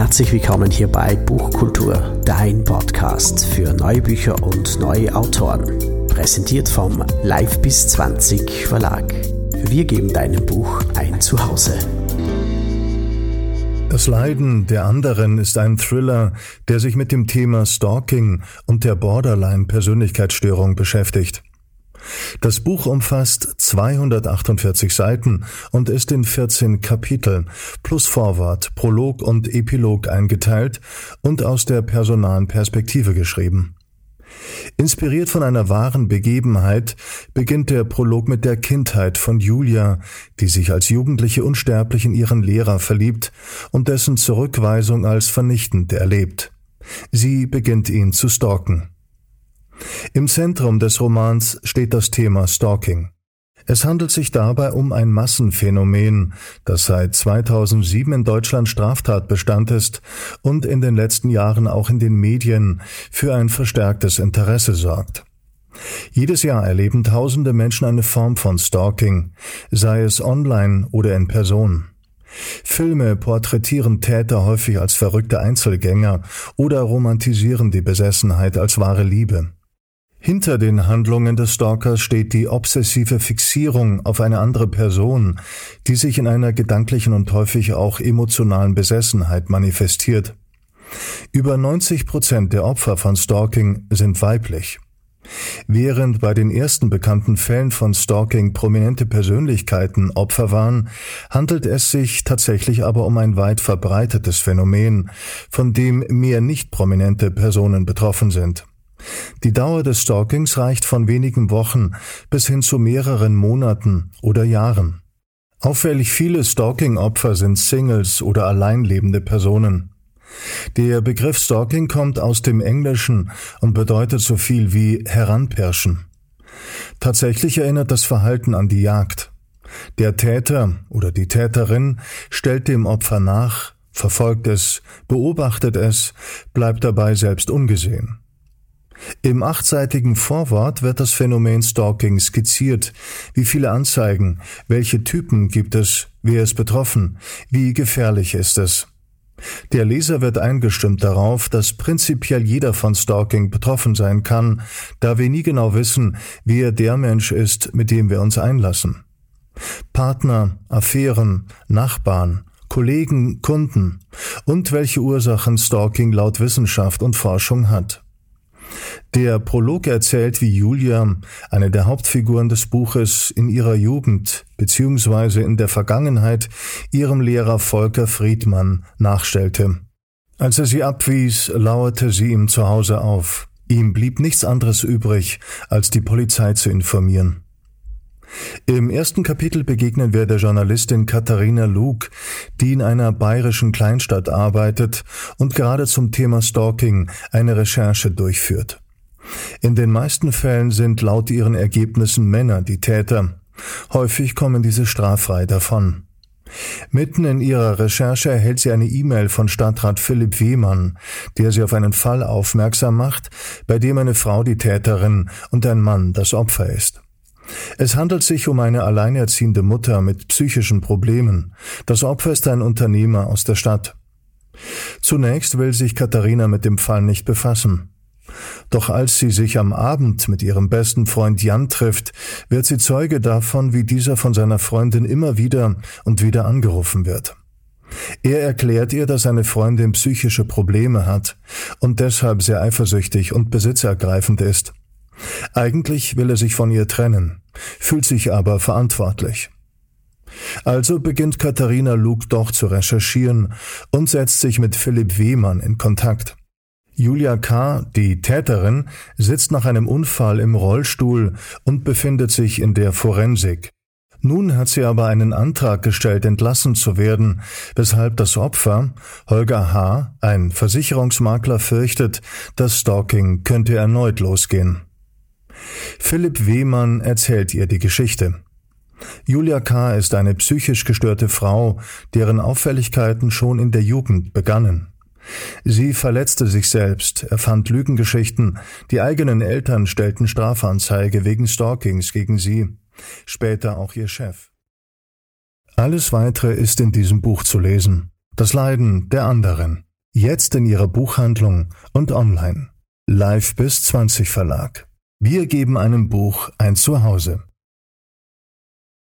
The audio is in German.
Herzlich willkommen hier bei Buchkultur, dein Podcast für neue Bücher und neue Autoren. Präsentiert vom Live bis 20 Verlag. Wir geben deinem Buch ein Zuhause. Das Leiden der anderen ist ein Thriller, der sich mit dem Thema Stalking und der Borderline-Persönlichkeitsstörung beschäftigt. Das Buch umfasst 248 Seiten und ist in 14 Kapitel plus Vorwort, Prolog und Epilog eingeteilt und aus der personalen Perspektive geschrieben. Inspiriert von einer wahren Begebenheit beginnt der Prolog mit der Kindheit von Julia, die sich als Jugendliche unsterblich in ihren Lehrer verliebt und dessen Zurückweisung als vernichtend erlebt. Sie beginnt ihn zu stalken. Im Zentrum des Romans steht das Thema Stalking. Es handelt sich dabei um ein Massenphänomen, das seit 2007 in Deutschland Straftatbestand ist und in den letzten Jahren auch in den Medien für ein verstärktes Interesse sorgt. Jedes Jahr erleben tausende Menschen eine Form von Stalking, sei es online oder in Person. Filme porträtieren Täter häufig als verrückte Einzelgänger oder romantisieren die Besessenheit als wahre Liebe. Hinter den Handlungen des Stalkers steht die obsessive Fixierung auf eine andere Person, die sich in einer gedanklichen und häufig auch emotionalen Besessenheit manifestiert. Über 90 Prozent der Opfer von Stalking sind weiblich. Während bei den ersten bekannten Fällen von Stalking prominente Persönlichkeiten Opfer waren, handelt es sich tatsächlich aber um ein weit verbreitetes Phänomen, von dem mehr nicht prominente Personen betroffen sind. Die Dauer des Stalkings reicht von wenigen Wochen bis hin zu mehreren Monaten oder Jahren. Auffällig viele Stalking-Opfer sind Singles oder alleinlebende Personen. Der Begriff Stalking kommt aus dem Englischen und bedeutet so viel wie heranpirschen. Tatsächlich erinnert das Verhalten an die Jagd. Der Täter oder die Täterin stellt dem Opfer nach, verfolgt es, beobachtet es, bleibt dabei selbst ungesehen. Im achtseitigen Vorwort wird das Phänomen Stalking skizziert. Wie viele Anzeigen? Welche Typen gibt es? Wer ist betroffen? Wie gefährlich ist es? Der Leser wird eingestimmt darauf, dass prinzipiell jeder von Stalking betroffen sein kann, da wir nie genau wissen, wer der Mensch ist, mit dem wir uns einlassen. Partner, Affären, Nachbarn, Kollegen, Kunden und welche Ursachen Stalking laut Wissenschaft und Forschung hat. Der Prolog erzählt, wie Julia, eine der Hauptfiguren des Buches, in ihrer Jugend bzw. in der Vergangenheit ihrem Lehrer Volker Friedmann nachstellte. Als er sie abwies, lauerte sie ihm zu Hause auf. Ihm blieb nichts anderes übrig, als die Polizei zu informieren. Im ersten Kapitel begegnen wir der Journalistin Katharina Luke, die in einer bayerischen Kleinstadt arbeitet und gerade zum Thema Stalking eine Recherche durchführt. In den meisten Fällen sind laut ihren Ergebnissen Männer die Täter. Häufig kommen diese straffrei davon. Mitten in ihrer Recherche erhält sie eine E-Mail von Stadtrat Philipp Wehmann, der sie auf einen Fall aufmerksam macht, bei dem eine Frau die Täterin und ein Mann das Opfer ist. Es handelt sich um eine alleinerziehende Mutter mit psychischen Problemen. Das Opfer ist ein Unternehmer aus der Stadt. Zunächst will sich Katharina mit dem Fall nicht befassen. Doch als sie sich am Abend mit ihrem besten Freund Jan trifft, wird sie Zeuge davon, wie dieser von seiner Freundin immer wieder und wieder angerufen wird. Er erklärt ihr, dass seine Freundin psychische Probleme hat und deshalb sehr eifersüchtig und besitzergreifend ist. Eigentlich will er sich von ihr trennen, fühlt sich aber verantwortlich. Also beginnt Katharina Luke doch zu recherchieren und setzt sich mit Philipp Wehmann in Kontakt. Julia K., die Täterin, sitzt nach einem Unfall im Rollstuhl und befindet sich in der Forensik. Nun hat sie aber einen Antrag gestellt, entlassen zu werden, weshalb das Opfer, Holger H., ein Versicherungsmakler, fürchtet, das Stalking könnte erneut losgehen. Philipp Wehmann erzählt ihr die Geschichte. Julia K. ist eine psychisch gestörte Frau, deren Auffälligkeiten schon in der Jugend begannen. Sie verletzte sich selbst, erfand Lügengeschichten, die eigenen Eltern stellten Strafanzeige wegen Stalkings gegen sie, später auch ihr Chef. Alles weitere ist in diesem Buch zu lesen. Das Leiden der anderen. Jetzt in Ihrer Buchhandlung und online. Live bis 20 Verlag. Wir geben einem Buch ein Zuhause.